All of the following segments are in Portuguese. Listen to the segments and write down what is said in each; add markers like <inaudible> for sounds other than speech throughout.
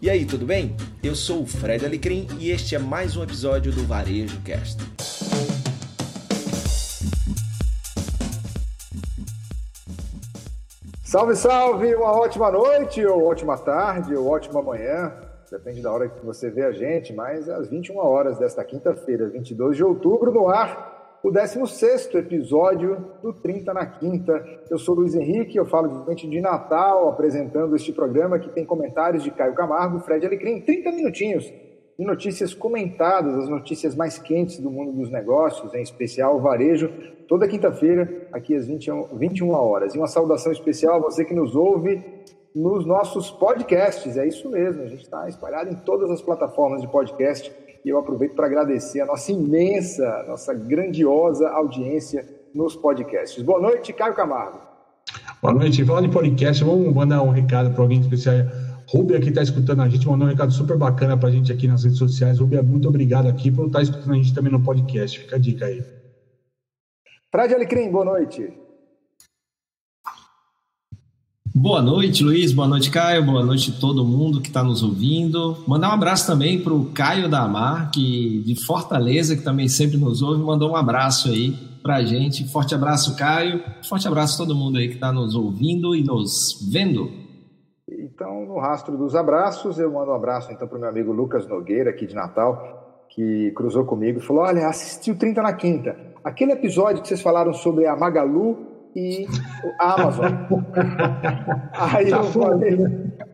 E aí, tudo bem? Eu sou o Fred Alecrim e este é mais um episódio do Varejo Cast. Salve, salve! Uma ótima noite, ou ótima tarde, ou ótima manhã. Depende da hora que você vê a gente, mas às 21 horas desta quinta-feira, 22 de outubro, no ar, o 16 episódio do 30 na Quinta. Eu sou Luiz Henrique, eu falo diante de Natal, apresentando este programa que tem comentários de Caio Camargo, Fred Alecrim, 30 minutinhos de notícias comentadas, as notícias mais quentes do mundo dos negócios, em especial o varejo, toda quinta-feira, aqui às 21, 21 horas. E uma saudação especial a você que nos ouve nos nossos podcasts, é isso mesmo, a gente está espalhado em todas as plataformas de podcast e eu aproveito para agradecer a nossa imensa, nossa grandiosa audiência nos podcasts. Boa noite, Caio Camargo. Boa noite. Falando de podcast, vamos mandar um recado para alguém especial. Rubia que está escutando a gente, mandou um recado super bacana para a gente aqui nas redes sociais. Rubia, muito obrigado aqui por estar escutando a gente também no podcast. Fica a dica aí. Fred Alecrim, boa noite. Boa noite, Luiz. Boa noite, Caio. Boa noite todo mundo que está nos ouvindo. Mandar um abraço também para o Caio Damar, que de Fortaleza, que também sempre nos ouve, mandou um abraço aí para a gente. Forte abraço, Caio. Forte abraço todo mundo aí que está nos ouvindo e nos vendo. Então, no rastro dos abraços, eu mando um abraço então para o meu amigo Lucas Nogueira, aqui de Natal, que cruzou comigo e falou: Olha, assisti o 30 na Quinta. Aquele episódio que vocês falaram sobre a Magalu e a Amazon. <laughs> aí eu falei,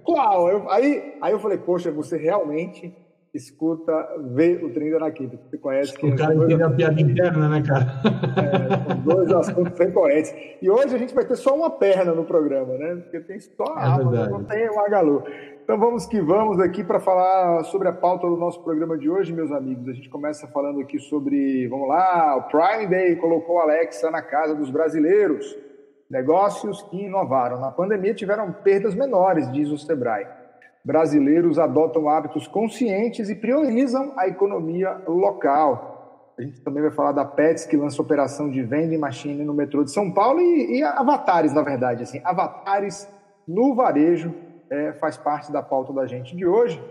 qual? Eu, aí, aí eu falei, poxa, você realmente escuta, vê o 30 na quinta. Você conhece que. O cara entende a piada interna, né, cara? É, dois assuntos bem corretos. E hoje a gente vai ter só uma perna no programa, né? Porque tem só a é não tem o Magalu. Então vamos que vamos aqui para falar sobre a pauta do nosso programa de hoje, meus amigos. A gente começa falando aqui sobre, vamos lá, o Prime Day colocou Alexa na casa dos brasileiros. Negócios que inovaram. Na pandemia tiveram perdas menores, diz o Sebrae. Brasileiros adotam hábitos conscientes e priorizam a economia local. A gente também vai falar da Pets, que lança operação de vending machine no metrô de São Paulo e, e avatares, na verdade. Assim, avatares no varejo é, faz parte da pauta da gente de hoje.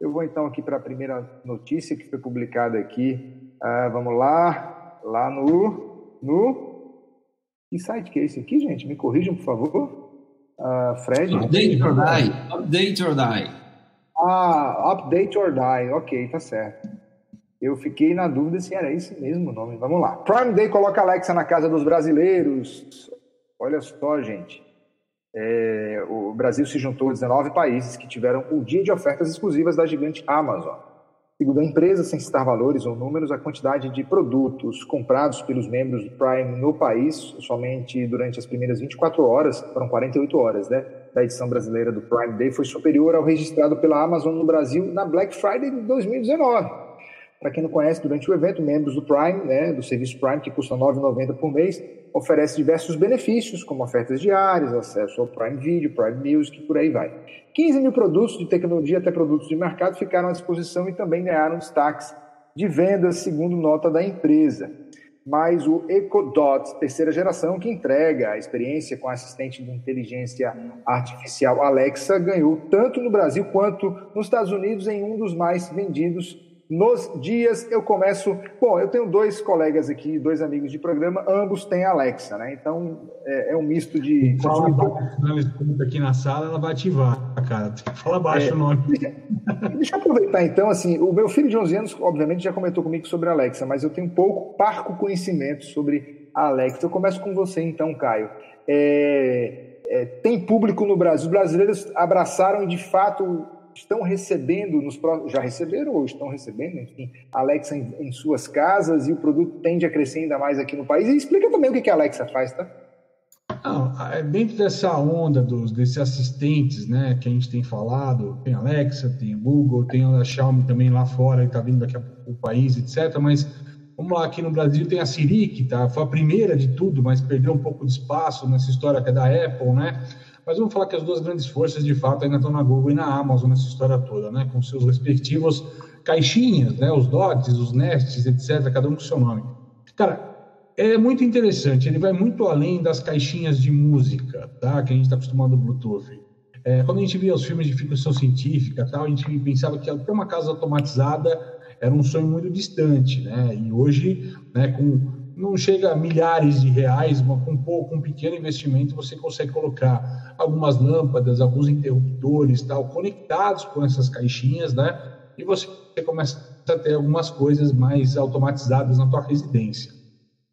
Eu vou então aqui para a primeira notícia que foi publicada aqui. Ah, vamos lá, lá no, no. Que site que é esse aqui, gente? Me corrijam, por favor. Uh, Fred? Update or die. Update or die. Ah, Update or die. Ok, tá certo. Eu fiquei na dúvida se era esse mesmo nome. Vamos lá. Prime Day coloca Alexa na casa dos brasileiros. Olha só, gente. É, o Brasil se juntou a 19 países que tiveram o dia de ofertas exclusivas da gigante Amazon. Segundo a empresa, sem citar valores ou números, a quantidade de produtos comprados pelos membros do Prime no país, somente durante as primeiras 24 horas, foram 48 horas, né, da edição brasileira do Prime Day, foi superior ao registrado pela Amazon no Brasil na Black Friday de 2019. Para quem não conhece, durante o evento, membros do Prime, né, do serviço Prime, que custa R$ 9,90 por mês, oferece diversos benefícios, como ofertas diárias, acesso ao Prime Video, Prime Music e por aí vai. 15 mil produtos de tecnologia até produtos de mercado ficaram à disposição e também ganharam destaques de vendas, segundo nota da empresa. Mas o EcoDot, terceira geração, que entrega a experiência com assistente de inteligência artificial Alexa, ganhou tanto no Brasil quanto nos Estados Unidos em um dos mais vendidos nos dias eu começo. Bom, eu tenho dois colegas aqui, dois amigos de programa, ambos têm Alexa, né? Então é, é um misto de. Fala baixo aqui na sala, ela vai ativar, cara. Fala baixo é, o nome. Deixa, <laughs> deixa, eu aproveitar então, assim, o meu filho de 11 anos, obviamente, já comentou comigo sobre a Alexa, mas eu tenho pouco, parco conhecimento sobre a Alexa. Eu começo com você então, Caio. É, é, tem público no Brasil, os brasileiros abraçaram de fato estão recebendo, nos, já receberam ou estão recebendo, enfim, Alexa em, em, suas casas e o produto tende a crescer ainda mais aqui no país. E explica também o que, que a Alexa faz, tá? É dentro dessa onda dos, desses assistentes, né, que a gente tem falado, tem Alexa, tem Google, tem a Xiaomi também lá fora, e está vindo daqui a pouco o país, etc. Mas vamos lá, aqui no Brasil tem a Siri, que tá, foi a primeira de tudo, mas perdeu um pouco de espaço nessa história que é da Apple, né? Mas vamos falar que as duas grandes forças, de fato, ainda estão na Google e na Amazon nessa história toda, né? Com seus respectivos caixinhas, né? Os dots, os nests, etc., cada um com seu nome. Cara, é muito interessante, ele vai muito além das caixinhas de música, tá? Que a gente está acostumado no Bluetooth. é, quando a gente via os filmes de ficção científica tal, a gente pensava que ter uma casa automatizada era um sonho muito distante, né? E hoje, né, com não chega a milhares de reais, mas com, com um pequeno investimento você consegue colocar algumas lâmpadas, alguns interruptores, tal, conectados com essas caixinhas, né? E você começa a ter algumas coisas mais automatizadas na tua residência.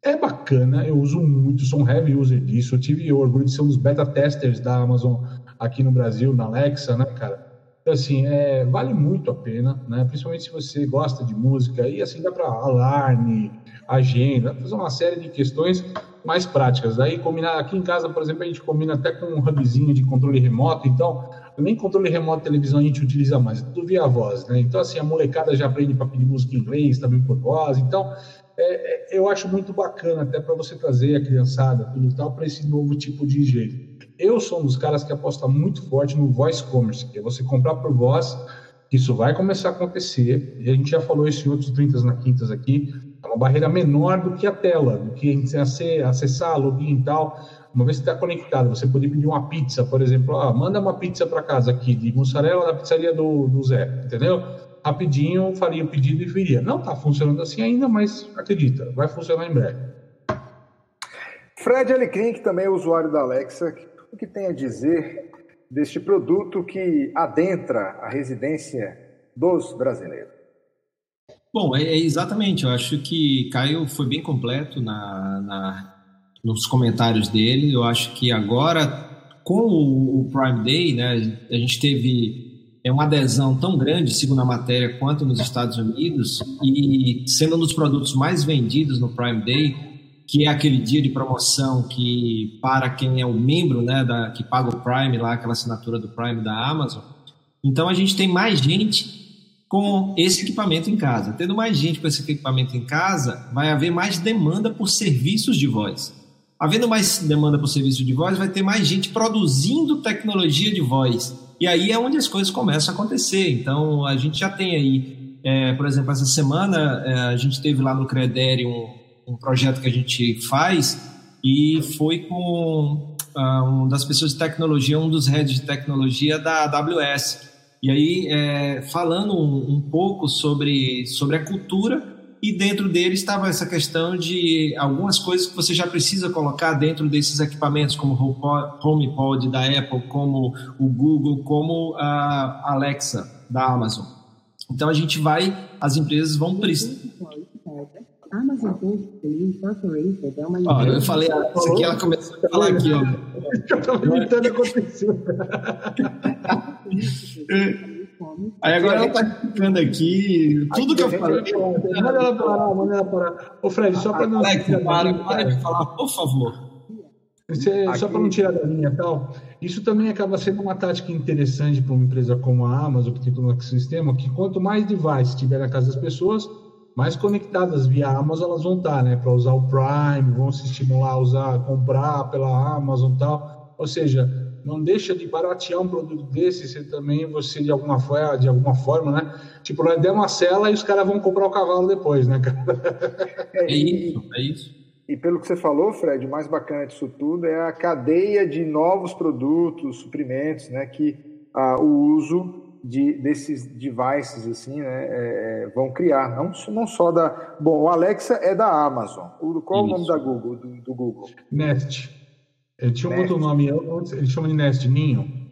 É bacana, eu uso muito, sou um heavy user disso. Eu tive orgulho de ser um dos beta testers da Amazon aqui no Brasil, na Alexa, né, cara? Então, assim, é, vale muito a pena, né? Principalmente se você gosta de música e assim dá para alarme, agenda, fazer uma série de questões mais práticas. Daí combinar aqui em casa, por exemplo, a gente combina até com um hubzinho de controle remoto, então nem controle remoto televisão a gente utiliza mais, é tudo via voz, né? Então assim a molecada já aprende para pedir música em inglês, também por voz, então é, é, eu acho muito bacana até para você trazer a criançada, tudo tal, para esse novo tipo de jeito. Eu sou um dos caras que aposta muito forte no voice commerce, que é você comprar por voz, isso vai começar a acontecer, e a gente já falou isso em outros 30 na quintas aqui, é uma barreira menor do que a tela, do que acessar, login e tal. Uma vez que está conectado, você pode pedir uma pizza, por exemplo, ah, manda uma pizza para casa aqui de mussarela da pizzaria do, do Zé, entendeu? Rapidinho faria o pedido e viria. Não está funcionando assim ainda, mas acredita, vai funcionar em breve. Fred Alecrim, que também é usuário da Alexa, o que tem a dizer deste produto que adentra a residência dos brasileiros? Bom, é, é, exatamente. Eu acho que Caio foi bem completo na, na, nos comentários dele. Eu acho que agora, com o, o, Prime Day, né, a gente teve é uma adesão tão grande, segundo a matéria, quanto nos Estados Unidos, e sendo um dos produtos mais vendidos no Prime Day, que é aquele dia de promoção que para quem é o membro, né, da, que paga o Prime lá, aquela assinatura do Prime da Amazon. Então a gente tem mais gente com esse equipamento em casa. Tendo mais gente com esse equipamento em casa, vai haver mais demanda por serviços de voz. Havendo mais demanda por serviço de voz, vai ter mais gente produzindo tecnologia de voz. E aí é onde as coisas começam a acontecer. Então, a gente já tem aí, é, por exemplo, essa semana é, a gente teve lá no Credere um, um, projeto que a gente faz e foi com uh, uma das pessoas de tecnologia, um dos heads de tecnologia da AWS. E aí, é, falando um, um, pouco sobre, sobre a cultura, e dentro dele estava essa questão de algumas coisas que você já precisa colocar dentro desses equipamentos, como o HomePod da Apple, como o Google, como a Alexa da Amazon. Então a gente vai, as empresas vão precisar. Amazon Incorporated é uma Ó, eu falei, isso aqui ela começou a falar aqui, ó. Eu tava tentando acontecer. <laughs> Aí agora ela tá explicando aqui tudo que eu falei. Manda ela parar, manda ela parar. Ô, Fred, só para não. Alex, para, para de falar, por favor. Você, só para não tirar da linha tal, isso também acaba sendo uma tática interessante para uma empresa como a Amazon, que tem todo um sistema, que quanto mais device tiver na casa das pessoas, mais conectadas via Amazon elas vão estar, né? Para usar o Prime, vão se estimular a usar, comprar pela Amazon tal. Ou seja, não deixa de baratear um produto desse, você também, você de alguma forma, de alguma forma, né? Tipo, nós demos uma cela e os caras vão comprar o cavalo depois, né, cara? É isso, é isso. E pelo que você falou, Fred, o mais bacana disso tudo é a cadeia de novos produtos, suprimentos, né, que ah, o uso de, desses devices assim, né, é, é vão criar. Não, não só da. Bom, o Alexa é da Amazon. O, qual Isso. é o nome da Google, do, do Google? Nest. Ele tinha um outro nome, ele chama de Nest, Ninho.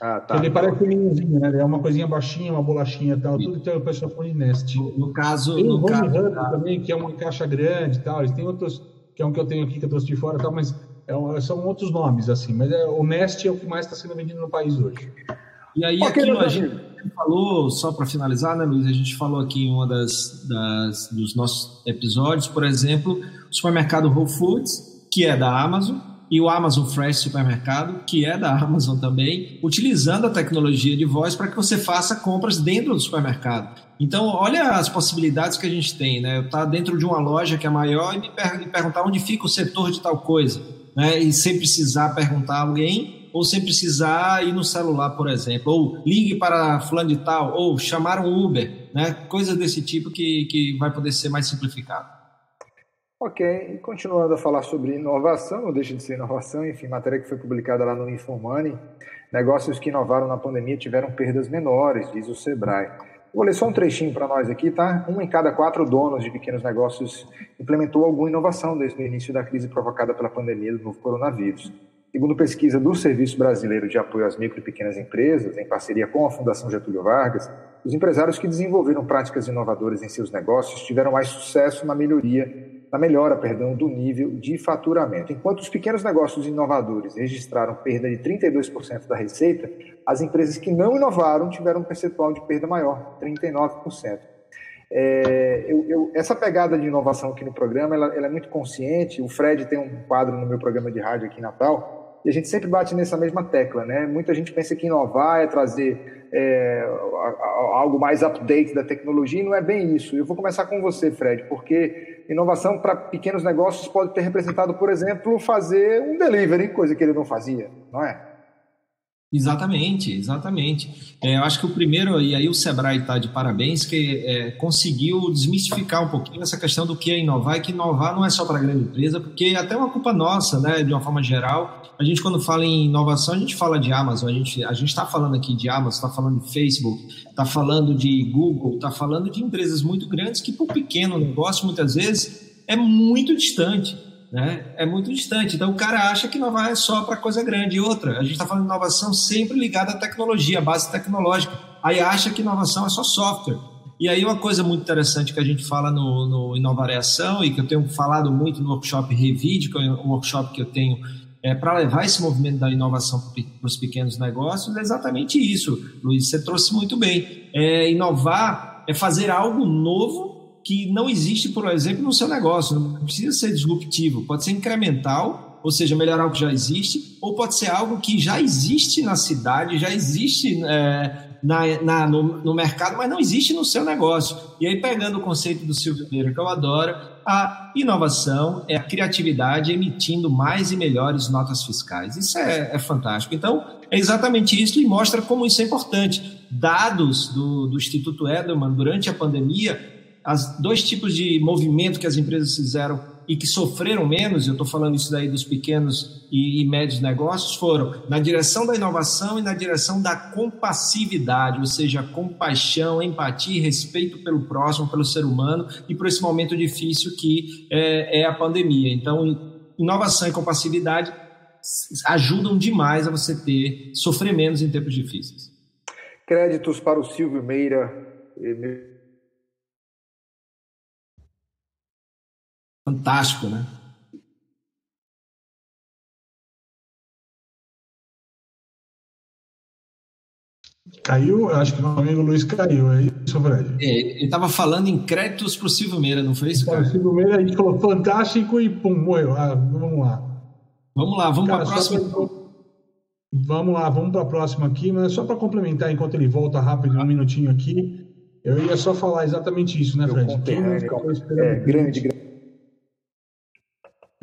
Ah, tá. Ele parece um ninhozinho, né? É uma coisinha baixinha, uma bolachinha e tal, tudo então o pessoal põe de Nest. No caso. Tem no o Home caso, tá. também, que é uma caixa grande e tal. Eles têm outros, que é um que eu tenho aqui que eu trouxe de fora e tal, mas é, são outros nomes, assim. Mas é, o Nest é o que mais está sendo vendido no país hoje. E aí, aqui a gente falou, só para finalizar, né, Luiz? A gente falou aqui em uma das, das, dos nossos episódios, por exemplo, o supermercado Whole Foods, que é da Amazon e o Amazon Fresh Supermercado, que é da Amazon também, utilizando a tecnologia de voz para que você faça compras dentro do supermercado. Então, olha as possibilidades que a gente tem, né? Eu estar tá dentro de uma loja que é maior e me, per me perguntar onde fica o setor de tal coisa, né? E sem precisar perguntar a alguém ou sem precisar ir no celular, por exemplo, ou ligue para fulano de tal, ou chamar um Uber, né? Coisas desse tipo que, que vai poder ser mais simplificado. Ok, e continuando a falar sobre inovação, não deixa de ser inovação, enfim, matéria que foi publicada lá no Infomoney, Negócios que inovaram na pandemia tiveram perdas menores, diz o Sebrae. Vou ler só um trechinho para nós aqui, tá? Um em cada quatro donos de pequenos negócios implementou alguma inovação desde o início da crise provocada pela pandemia do novo coronavírus. Segundo pesquisa do Serviço Brasileiro de Apoio às Micro e Pequenas Empresas, em parceria com a Fundação Getúlio Vargas, os empresários que desenvolveram práticas inovadoras em seus negócios tiveram mais sucesso na melhoria na melhora, perdão, do nível de faturamento. Enquanto os pequenos negócios inovadores registraram perda de 32% da receita, as empresas que não inovaram tiveram um percentual de perda maior, 39%. É, eu, eu, essa pegada de inovação aqui no programa, ela, ela, é muito consciente. O Fred tem um quadro no meu programa de rádio aqui em Natal, e a gente sempre bate nessa mesma tecla, né? Muita gente pensa que inovar é trazer é, algo mais update da tecnologia, e não é bem isso. Eu vou começar com você, Fred, porque inovação para pequenos negócios pode ter representado, por exemplo, fazer um delivery, coisa que ele não fazia, não é? Exatamente, exatamente. É, eu acho que o primeiro, e aí o Sebrae está de parabéns, que é, conseguiu desmistificar um pouquinho essa questão do que é inovar, e que inovar não é só para grande empresa, porque é até uma culpa nossa, né, de uma forma geral. A gente, quando fala em inovação, a gente fala de Amazon, a gente a está falando aqui de Amazon, está falando de Facebook, está falando de Google, está falando de empresas muito grandes que, por pequeno negócio, muitas vezes, é muito distante né? É muito distante. Então o cara acha que inovar é só para coisa grande. E outra, a gente está falando de inovação sempre ligada à tecnologia, à base tecnológica. Aí acha que inovação é só software. E aí uma coisa muito interessante que a gente fala no, no Inovariação e que eu tenho falado muito no workshop Revid, que é um workshop que eu tenho é, para levar esse movimento da inovação para os pequenos negócios, é exatamente isso. Luiz, você trouxe muito bem. É, inovar é fazer algo novo que não existe, por exemplo, no seu negócio. Não precisa ser disruptivo, pode ser incremental, ou seja, melhorar o que já existe, ou pode ser algo que já existe na cidade, já existe é, na, na no, no, mercado, mas não existe no seu negócio. E aí, pegando o conceito do Silvio Pereira, que eu adoro, a inovação é a criatividade emitindo mais e melhores notas fiscais. Isso é, é fantástico. Então, é exatamente isso e mostra como isso é importante. Dados do, do Instituto Edelman durante a pandemia as dois tipos de movimento que as empresas fizeram e que sofreram menos, eu estou falando isso daí dos pequenos e, e, médios negócios, foram na direção da inovação e na direção da compassividade, ou seja, compaixão, empatia e respeito pelo próximo, pelo ser humano e por esse momento difícil que é, é a pandemia. Então, inovação e compassividade ajudam demais a você ter sofrer menos em tempos difíceis. Créditos para o Silvio Meira, fantástico, né? Caiu, acho que o amigo Luiz caiu, é isso, Fred? É, ele estava falando em créditos para o Silvio Meira, não foi isso, cara? O Silvio Meira, a gente falou fantástico e pum, morreu. Ah, vamos lá. Vamos lá, vamos para a próxima. Pra... Vamos lá, vamos para a próxima aqui, mas só para complementar, enquanto ele volta rápido, um minutinho aqui, eu ia só falar exatamente isso, né, Fred? Esperando é, grande, grande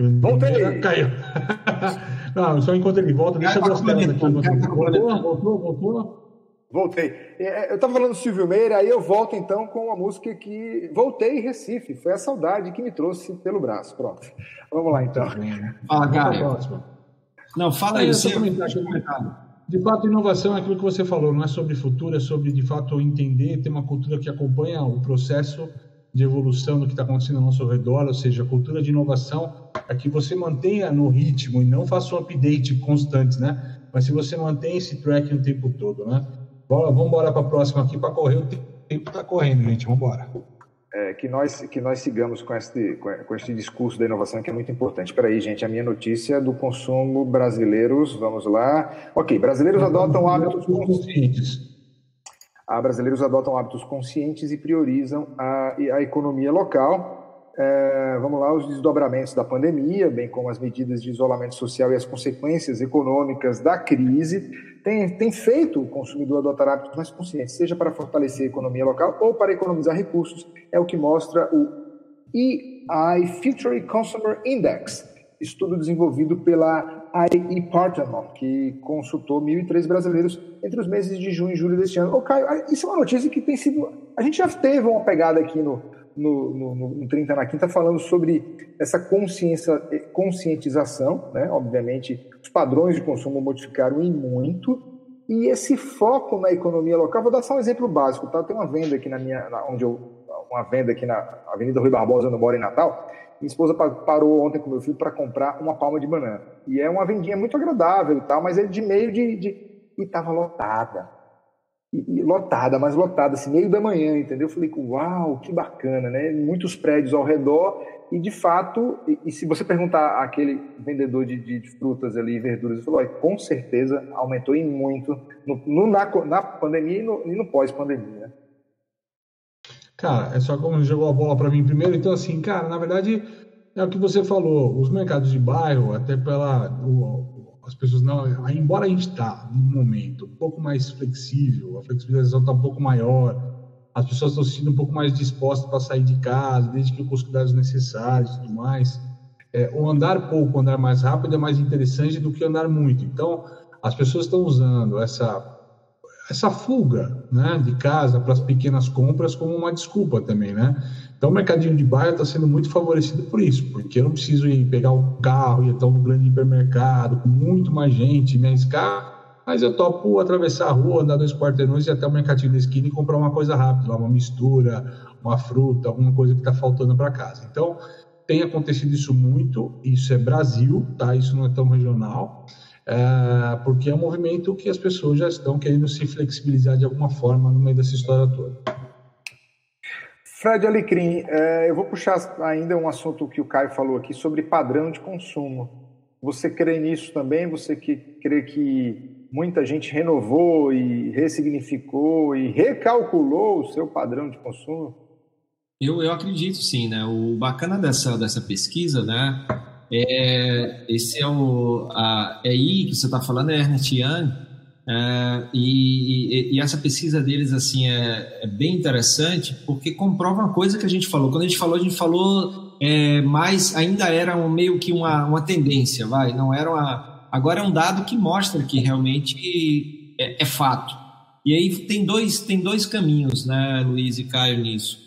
Voltei! Caiu. <laughs> Não, só enquanto ele volta, deixa eu ver as telas aqui. Voltou, voltou, voltou. Voltei. É, é, eu estava falando do Silvio Meira, aí eu volto então com a música que voltei em Recife. Foi a saudade que me trouxe pelo braço. Pronto. Vamos lá então. Fala, Caio. Não, fala aí, você De fato, inovação é aquilo que você falou, não é sobre futuro, é sobre de fato entender, ter uma cultura que acompanha o processo de evolução do que está acontecendo ao nosso redor, ou seja, a cultura de inovação é que você mantenha no ritmo e não faça um update constante, né? Mas se você mantém esse tracking o tempo todo, né? Vamos embora para a próxima aqui para correr, o tempo está correndo, gente, vamos embora. É, que nós que nós sigamos com este com este discurso da inovação que é muito importante. Espera aí, gente, a minha notícia do consumo brasileiros, vamos lá. Ok, brasileiros adotam hábitos conscientes a brasileiros adotam hábitos conscientes e priorizam a, a economia local. É, vamos lá, os desdobramentos da pandemia, bem como as medidas de isolamento social e as consequências econômicas da crise, têm tem feito o consumidor adotar hábitos mais conscientes, seja para fortalecer a economia local ou para economizar recursos. É o que mostra o EI Future Consumer Index, estudo desenvolvido pela IE Partner, que consultou 1.003 brasileiros entre os meses de junho e julho deste ano. Ô, Caio, isso é uma notícia que tem sido. A gente já teve uma pegada aqui no, no, no, no 30 na Quinta falando sobre essa consciência, conscientização, né? Obviamente, os padrões de consumo modificaram em muito. E esse foco na economia local, vou dar só um exemplo básico, tá? Tem uma venda aqui na minha, onde eu, uma venda aqui na Avenida Rui Barbosa, onde eu moro em Natal. Minha esposa parou ontem com meu filho para comprar uma palma de banana. E é uma vendinha muito agradável e tal, mas é de meio de, de... e estava lotada. E, e, lotada, mas lotada, assim, meio da manhã, entendeu? Eu falei, uau, que bacana, né? Muitos prédios ao redor e de fato, e, e, se você perguntar àquele vendedor de, de, de frutas ali, verduras, ele falou, com certeza aumentou em muito no, no na, na, pandemia e no, no pós-pandemia. Né? Cara, é só como jogou a bola para mim primeiro, então assim, cara, na verdade é o que você falou, os mercados de bairro, até pela o, as pessoas não, embora a gente está num momento um pouco mais flexível, a flexibilização está um pouco maior, as pessoas estão se sentindo um pouco mais dispostas para sair de casa, desde que com os cuidados necessários e tudo mais. É, o andar pouco, andar mais rápido é mais interessante do que andar muito. Então, as pessoas estão usando essa essa fuga né, de casa para as pequenas compras como uma desculpa também, né? Então, o mercadinho de bairro está sendo muito favorecido por isso, porque eu não preciso ir pegar o carro e ir até um grande hipermercado com muito mais gente, me arriscar mas eu topo atravessar a rua, andar dois quarteirões e até o mercadinho da esquina e comprar uma coisa rápida, uma mistura, uma fruta, alguma coisa que está faltando para casa. Então, tem acontecido isso muito, isso é Brasil, tá? Isso não é tão regional, porque é um movimento que as pessoas já estão querendo se flexibilizar de alguma forma no meio dessa história toda. Fred Alecrim, é, eu vou puxar ainda um assunto que o Caio falou aqui sobre padrão de consumo. Você crê nisso também? Você que crê que muita gente renovou e ressignificou e recalculou o seu padrão de consumo? Eu, eu acredito sim, né? O bacana dessa, dessa pesquisa, né? É, esse é o a, é aí que você está falando, é Ernest Young, é, e, e, e, essa pesquisa deles assim é, é, bem interessante porque comprova uma coisa que a gente falou. Quando a gente falou, a gente falou é, mais ainda era um, meio que uma, uma tendência, vai, não era uma Agora é um dado que mostra que realmente é, é fato. E aí tem dois, tem dois caminhos, né, Luiz e Caio, nisso.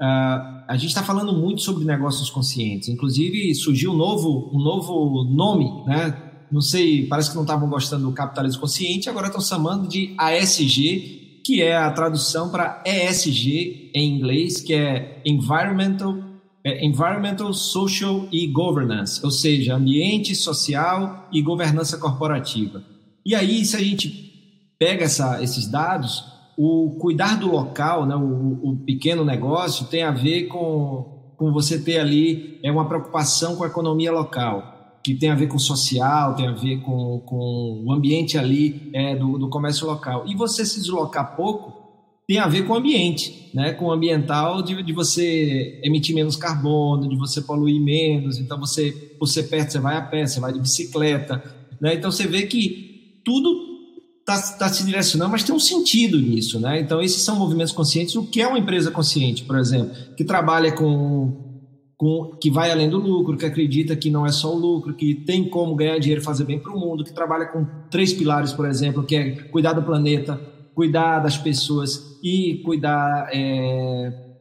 Uh, a gente está falando muito sobre negócios conscientes. Inclusive, surgiu um novo, um novo nome, né? Não sei, parece que não estavam gostando do capitalismo consciente, agora estão chamando de ASG, que é a tradução para ESG em inglês, que é Environmental é Environmental, Social e Governance, ou seja, ambiente social e governança corporativa. E aí, se a gente pega essa, esses dados, o cuidar do local, né, o, o, pequeno negócio, tem a ver com, com você ter ali é uma preocupação com a economia local, que tem a ver com o social, tem a ver com, com o ambiente ali é, do, do comércio local. E você se deslocar pouco, tem a ver com o ambiente, né? com o ambiental de, de você emitir menos carbono, de você poluir menos. Então, você, por ser perto, você vai a pé, você vai de bicicleta. Né? Então, você vê que tudo está tá se direcionando, mas tem um sentido nisso. Né? Então, esses são movimentos conscientes. O que é uma empresa consciente, por exemplo, que trabalha com com, que vai além do lucro, que acredita que não é só o lucro, que tem como ganhar dinheiro e fazer bem para o mundo, que trabalha com três pilares, por exemplo, que é cuidar do planeta, cuidar das pessoas e cuidar é,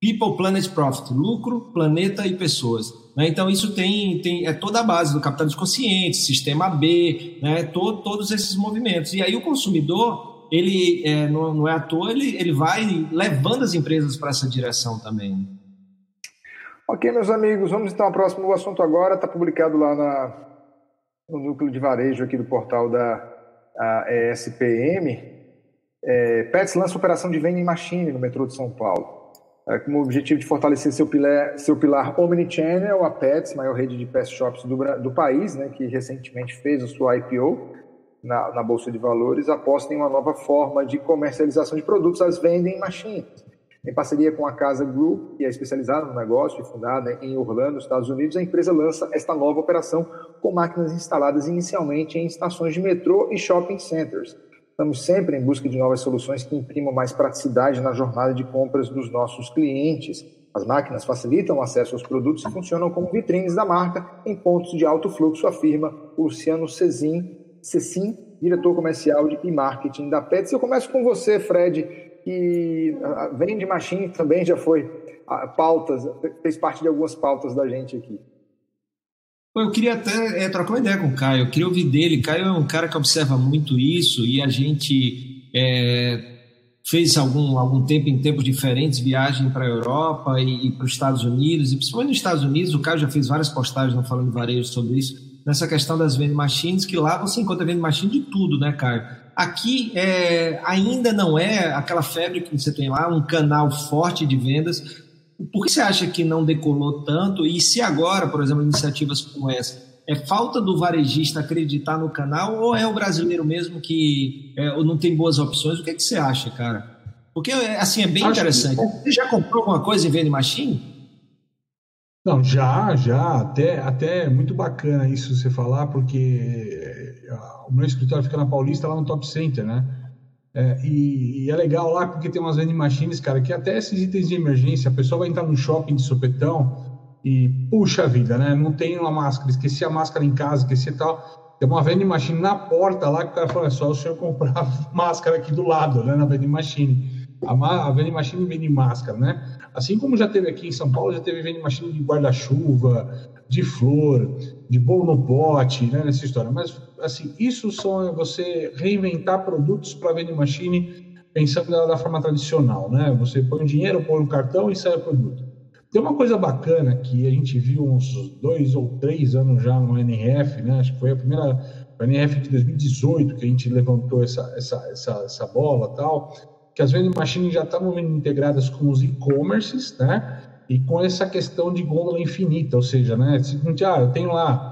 People, Planet, Profit, lucro, planeta e pessoas. Né? Então isso tem, tem é toda a base do capitalismo consciente, sistema B, né? Todo, todos esses movimentos. E aí o consumidor ele é, não, não, é à toa, ele, ele vai levando as empresas para essa direção também. Ok, meus amigos, vamos então ao próximo assunto agora. Está publicado lá na, no núcleo de varejo aqui do portal da ESPM. É, Pets lança operação de vending machine no metrô de São Paulo. É, com o objetivo de fortalecer seu pilar, seu pilar Omnichannel, a Pets, maior rede de pet shops do, do país, né, que recentemente fez a sua IPO na, na, Bolsa de Valores, aposta em uma nova forma de comercialização de produtos, as vending machines. Em parceria com a Casa Group, que é especializada no negócio e fundada em Orlando, Estados Unidos, a empresa lança esta nova operação com máquinas instaladas inicialmente em estações de metrô e shopping centers Estamos sempre em busca de novas soluções que imprimam mais praticidade na jornada de compras dos nossos clientes. As máquinas facilitam o acesso aos produtos e funcionam como vitrines da marca em pontos de alto fluxo, afirma Luciano Cezin, Cecim, diretor comercial e marketing da Pets. Eu começo com você, Fred, que vende machine também já foi pautas, fez parte de algumas pautas da gente aqui. Eu queria até é, trocar uma ideia com o Caio, eu queria ouvir dele. Caio é um cara que observa muito isso e a gente é, fez algum, algum tempo, em tempos diferentes, viagem para a Europa e, e para os Estados Unidos, e principalmente nos Estados Unidos. O Caio já fez várias postagens no Falando Varejo sobre isso, nessa questão das vending machines, que lá você encontra vending machine de tudo, né, Caio? Aqui é, ainda não é aquela febre que você tem lá, um canal forte de vendas, por que você acha que não decolou tanto? E se agora, por exemplo, iniciativas como essa, é falta do varejista acreditar no canal ou é o brasileiro mesmo que é, não tem boas opções? O que, é que você acha, cara? Porque assim é bem Acho interessante. Que... Você já comprou alguma coisa em vending machine? Não, já, já, até, até é muito bacana isso você falar, porque o meu escritório fica na Paulista, lá no Top Center, né? É, e, e, é legal lá porque tem umas vending machines, cara, que até esses itens de emergência, a pessoa vai entrar num shopping de sopetão e, puxa vida, né? Não tem uma máscara, esqueci a máscara em casa, esqueci tal. Tem uma vending machine na porta lá que o cara fala, é só o senhor comprar <laughs> máscara aqui do lado, né? Na vending machine. A, a vending machine vende máscara, né? Assim como já teve aqui em São Paulo, já teve vending machine de guarda-chuva, de flor, de bolo no pote, né? Nessa história. Mas assim, isso só é você reinventar produtos para vending machine pensando da, da, forma tradicional, né? Você põe o dinheiro, põe o cartão e sai o produto. Tem uma coisa bacana que a gente viu uns dois ou três anos já no NRF, né? Acho que foi a primeira a NRF de 2018 que a gente levantou essa, essa, essa, essa bola tal, que as vending machines já estavam integradas com os e-commerces, né? E com essa questão de gôndola infinita, ou seja, né? Seguinte, ah, eu tenho lá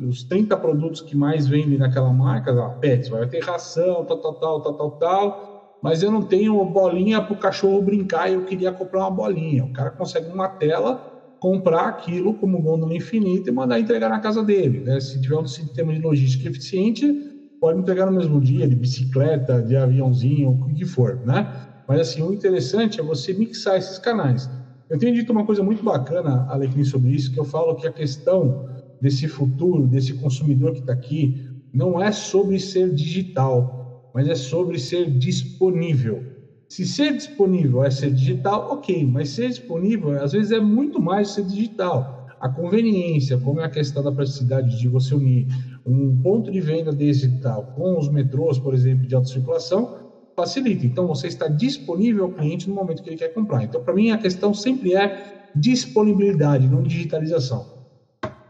os 30 produtos que mais vendem naquela marca, a Pets, vai ter ração, tal, tal, tal, tal, tal, tal, mas eu não tenho bolinha para o cachorro brincar e eu queria comprar uma bolinha. O cara consegue uma tela, comprar aquilo como gôndola infinita e mandar entregar na casa dele. Né? Se tiver um sistema de logística eficiente, pode entregar no mesmo dia, de bicicleta, de aviãozinho, o que for, né? Mas assim, o interessante é você mixar esses canais. Eu tenho dito uma coisa muito bacana, Alecrim, sobre isso, que eu falo que a questão desse futuro, desse consumidor que está aqui, não é sobre ser digital, mas é sobre ser disponível. Se ser disponível é ser digital, ok, mas ser disponível às vezes é muito mais ser digital. A conveniência, como é a questão da praticidade de você unir um ponto de venda digital com os metrôs, por exemplo, de alta circulação, facilita. Então, você está disponível ao cliente no momento que ele quer comprar. Então, para mim, a questão sempre é disponibilidade, não digitalização.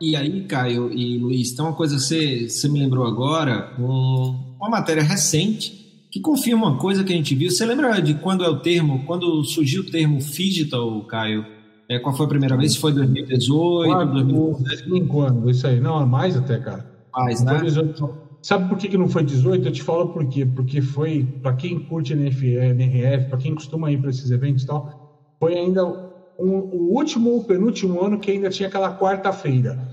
E aí, Caio e Luiz, tem uma coisa que você, você me lembrou agora, um, uma matéria recente que confirma uma coisa que a gente viu. Você lembra de quando é o termo, quando surgiu o termo digital, Caio? É, qual foi a primeira vez? Foi 2018, Quatro, 2017? Cinco anos, isso aí. Não, mais até, cara. Mais, né? 18. Sabe por que, que não foi 18? Eu te falo por quê. Porque foi, para quem curte NF, NRF, para quem costuma ir para esses eventos e tal, foi ainda um, o último ou penúltimo ano que ainda tinha aquela quarta-feira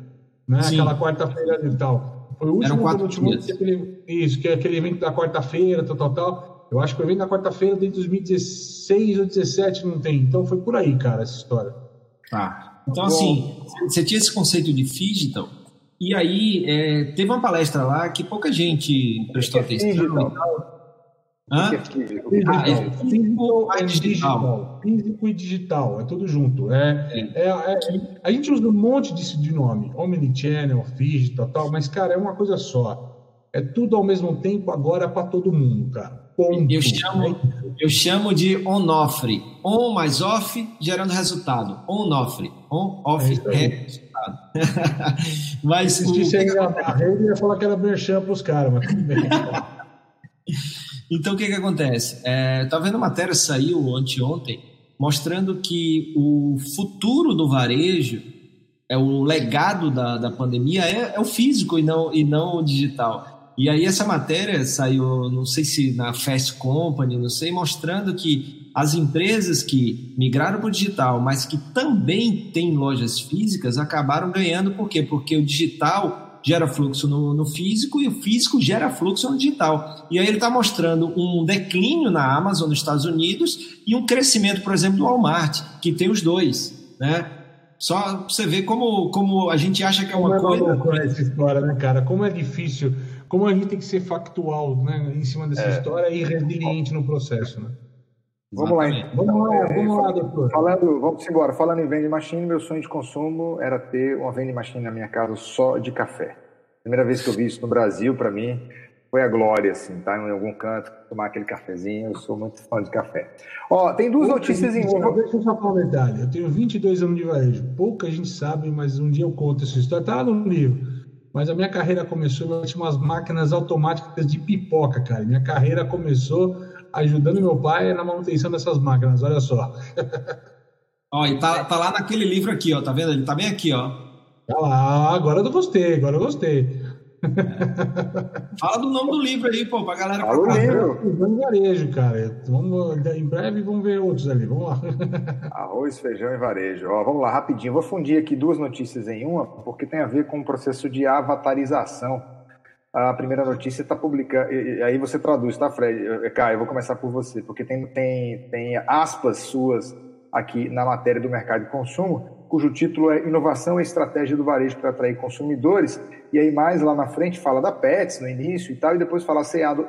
né? Sim. Aquela quarta-feira e tal. Foi o último Eram último que aquele, isso, que é aquele evento da quarta-feira, tal, tal, tal. Eu acho que o evento da quarta-feira desde 2016 ou 2017 não tem. Então foi por aí, cara, essa história. Tá. Então, Bom, assim, você tinha esse conceito de digital, e aí é, teve uma palestra lá que pouca gente prestou atenção. Digital. Hã? Ah, é físico e digital. Físico e digital, é tudo junto. É, é. é, é a gente usa um monte disso de nome, Omnichannel, digital, tal, mas, cara, é uma coisa só. É tudo ao mesmo tempo agora para todo mundo, cara. Ponto. Eu chamo, eu chamo de on-off. On mais off, gerando resultado. On-off. On-off, é resultado. <laughs> mas se o... a rede ia falar que era merchan para os caras, mas tudo bem. <laughs> Então, o que, que acontece? É, tá vendo a matéria saiu anteontem mostrando que o futuro do varejo, é o legado da, da pandemia é, é o físico e não, e não o digital. E aí essa matéria saiu, não sei se na Fast Company, não sei, mostrando que as empresas que migraram para o digital, mas que também têm lojas físicas, acabaram ganhando. Por quê? Porque o digital gera fluxo no, no, físico e o físico gera fluxo no digital. E aí ele está mostrando um declínio na Amazon nos Estados Unidos e um crescimento, por exemplo, do Walmart, que tem os dois, né? Só você ver como, como a gente acha que é uma como é coisa. É essa história, né, cara? Como é difícil, como a gente tem que ser factual né, em cima dessa é. história e resiliente no processo, né? Vamos lá, então. Vamos lá, vamos lá, doutor. Falando, vamos embora. Falando em vending machine, meu sonho de consumo era ter uma vending machine na minha casa só de café. Primeira vez que eu vi isso no Brasil, para mim, foi a glória, assim, tá em algum canto, tomar aquele cafezinho. Eu sou muito fã de café. Ó, tem duas Pouca notícias gente, em uma. Deixa eu só falar uma verdade. Eu tenho 22 anos de varejo. Pouca gente sabe, mas um dia eu conto essa história. Tá no livro. Mas a minha carreira começou, eu tinha umas máquinas automáticas de pipoca, cara. Minha carreira começou ajudando meu pai na manutenção dessas máquinas, olha só. <laughs> Ó, e tá, tá lá naquele livro aqui, ó, tá vendo? Ele tá bem aqui, ó. Tá lá, agora eu gostei, agora eu gostei. É. Fala do nome do livro aí, pô, pra galera Fala o livro. Vamos varejo, cara. Vamos, em breve vamos ver outros ali, vamos lá. <laughs> Arroz, feijão e varejo. Ó, vamos lá, rapidinho. Vou fundir aqui duas notícias em uma, porque tem a ver com o processo de avatarização a primeira notícia está publicada. Aí você traduz, tá, Fred? Caio, eu vou começar por você, porque tem, tem, tem aspas suas aqui na matéria do mercado de consumo, cujo título é Inovação e Estratégia do Varejo para Atrair Consumidores. E aí, mais lá na frente, fala da Pets no início e tal, e depois fala a CA, do,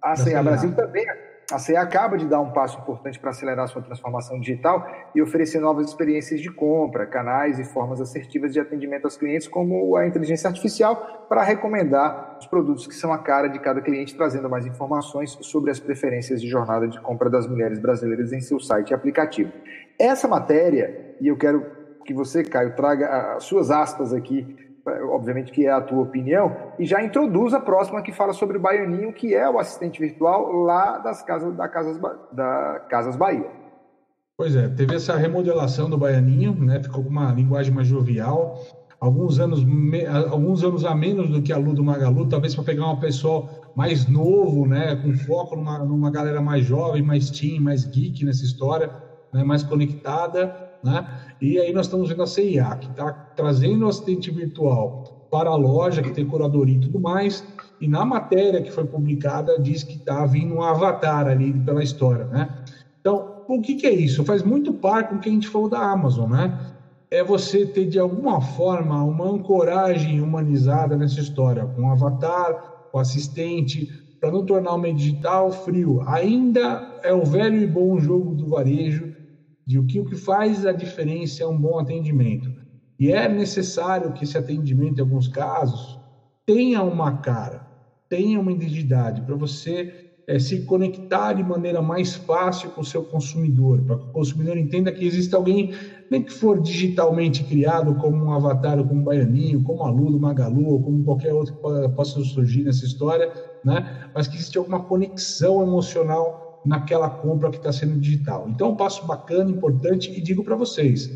a CA Brasil também a CE acaba de dar um passo importante para acelerar sua transformação digital e oferecer novas experiências de compra, canais e formas assertivas de atendimento aos clientes, como a inteligência artificial, para recomendar os produtos que são a cara de cada cliente, trazendo mais informações sobre as preferências de jornada de compra das mulheres brasileiras em seu site e aplicativo. Essa matéria, e eu quero que você, Caio, traga as suas aspas aqui obviamente que é a tua opinião, e já introduz a próxima que fala sobre o Baianinho, que é o assistente virtual lá das casas da Casas, da Casas Bahia. Pois é, teve essa remodelação do Baianinho, né? Ficou com uma linguagem mais jovial, alguns anos, alguns anos a menos do que a Lu do Magalu, talvez para pegar uma pessoa mais novo, né? Com foco numa, numa galera mais jovem, mais teen, mais geek nessa história, né? mais conectada. Né? E aí nós estamos vendo a CIA, que está trazendo o assistente virtual para a loja, que tem curadoria e tudo mais, e na matéria que foi publicada diz que está vindo um avatar ali pela história, né? Então, o que, que é isso? Faz muito par com o que a gente falou da Amazon, né? É você ter, de alguma forma, uma ancoragem humanizada nessa história, com um avatar, com um assistente, para não tornar o meio digital frio. Ainda é o velho e bom jogo do varejo, de o que o que faz a diferença é um bom atendimento. E é necessário que esse atendimento, em alguns casos, tenha uma cara, tenha uma identidade, para você é, se conectar de maneira mais fácil com o seu consumidor, para que o consumidor entenda que existe alguém, nem que for digitalmente criado como um avatar, como um baianinho, como a Lu do Magalu, ou como qualquer outro que possa surgir nessa história, né? mas que existe alguma conexão emocional naquela compra que está sendo digital. Então, um passo bacana, importante, e digo para vocês,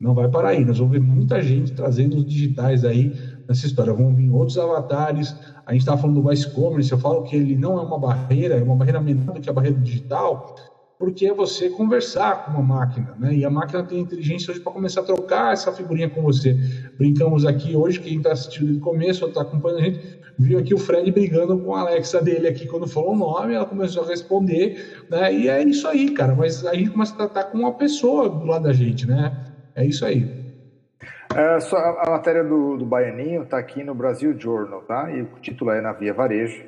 não vai parar aí, nós vamos ver muita gente trazendo os digitais aí nessa história, vão vir outros avatares, a gente está falando do Vice Commerce, eu falo que ele não é uma barreira, é uma barreira menor do que a barreira digital, porque é você conversar com uma máquina, né? E a máquina tem inteligência hoje para começar a trocar essa figurinha com você. Brincamos aqui hoje, quem está assistindo do começo ou está acompanhando a gente, viu aqui o Fred brigando com a Alexa dele aqui quando falou o nome, ela começou a responder, né? E é isso aí, cara. Mas a gente começa a tratar com uma pessoa do lado da gente, né? É isso aí. É, só a, a matéria do, do Baianinho está aqui no Brasil Journal, tá? E o título é Na Via Varejo,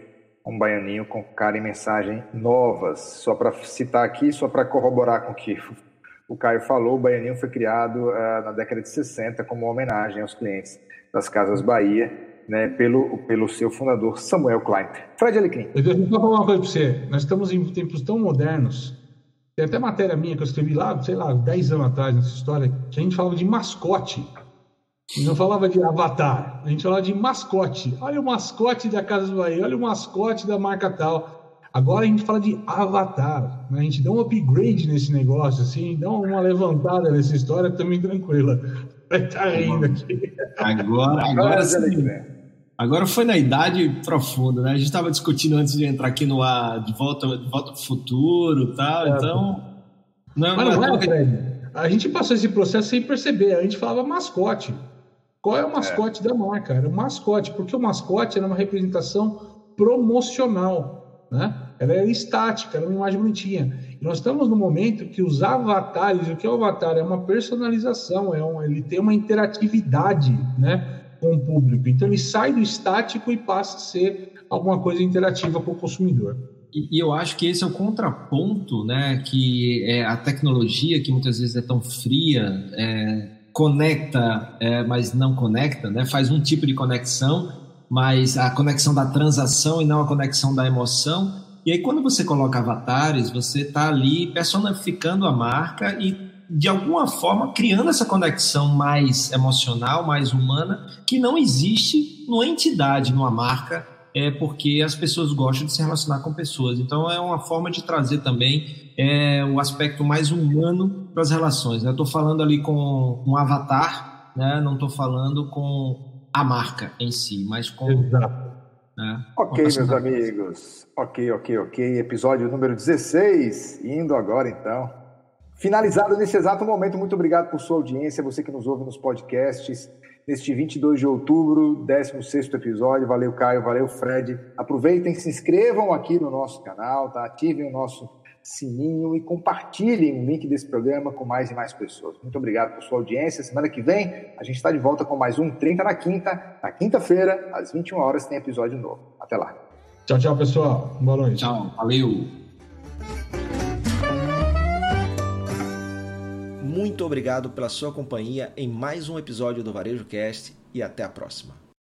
um baianinho com cara e mensagem novas. Só para citar aqui, só para corroborar com o que o Caio falou, o baianinho foi criado uh, na década de 60 como homenagem aos clientes das Casas Bahia né, pelo, pelo seu fundador, Samuel Klein. Fred Alecrim. Eu falar uma coisa para você. Nós estamos em tempos tão modernos. Tem até matéria minha que eu escrevi lá, sei lá, 10 anos atrás nessa história, que a gente falava de mascote. Não falava de avatar, a gente falava de mascote. Olha o mascote da Casa Bahia, olha o mascote da marca tal. Agora a gente fala de avatar, né? a gente dá um upgrade nesse negócio, assim, dá uma levantada nessa história também tranquila. Vai estar tá rindo aqui. Agora, agora sim. Agora foi na idade profunda, né? A gente estava discutindo antes de entrar aqui no ar de volta, de volta para o futuro e tal, é, então. Não, Mas não, é, Fred. A gente passou esse processo sem perceber. A gente falava mascote. Qual é o mascote é. da marca? Era o mascote, porque o mascote era uma representação promocional, né? Ela era estática, era uma imagem bonitinha. E nós estamos no momento que os avatares, o que é o avatar? É uma personalização, é um, ele tem uma interatividade, né? com o público. Então ele sai do estático e passa a ser alguma coisa interativa com o consumidor. E, e, eu acho que esse é o contraponto, né? Que é a tecnologia que muitas vezes é tão fria, é, conecta, é, mas não conecta, né? Faz um tipo de conexão, mas a conexão da transação e não a conexão da emoção. E aí, quando você coloca avatares, você está ali personificando a marca e, de alguma forma, criando essa conexão mais emocional, mais humana, que não existe numa entidade, numa marca, é porque as pessoas gostam de se relacionar com pessoas. Então, é uma forma de trazer também é, o aspecto mais humano para as relações. Né? Eu estou falando ali com um avatar, né? não estou falando com a marca em si, mas com. Exato é, ok, meus amigos. Ok, ok, ok. Episódio número 16. Indo agora, então. Finalizado nesse exato momento. Muito obrigado por sua audiência. Você que nos ouve nos podcasts. Neste 22 de outubro, 16 episódio. Valeu, Caio. Valeu, Fred. Aproveitem, se inscrevam aqui no nosso canal, tá? ativem o nosso sininho e compartilhem o link desse programa com mais e mais pessoas. Muito obrigado por sua audiência. Semana que vem a gente está de volta com mais um 30 na quinta. Na quinta-feira, às 21 horas, tem episódio novo. Até lá. Tchau, tchau, pessoal. Boa noite. Tchau, valeu. Muito obrigado pela sua companhia em mais um episódio do Varejo Cast e até a próxima.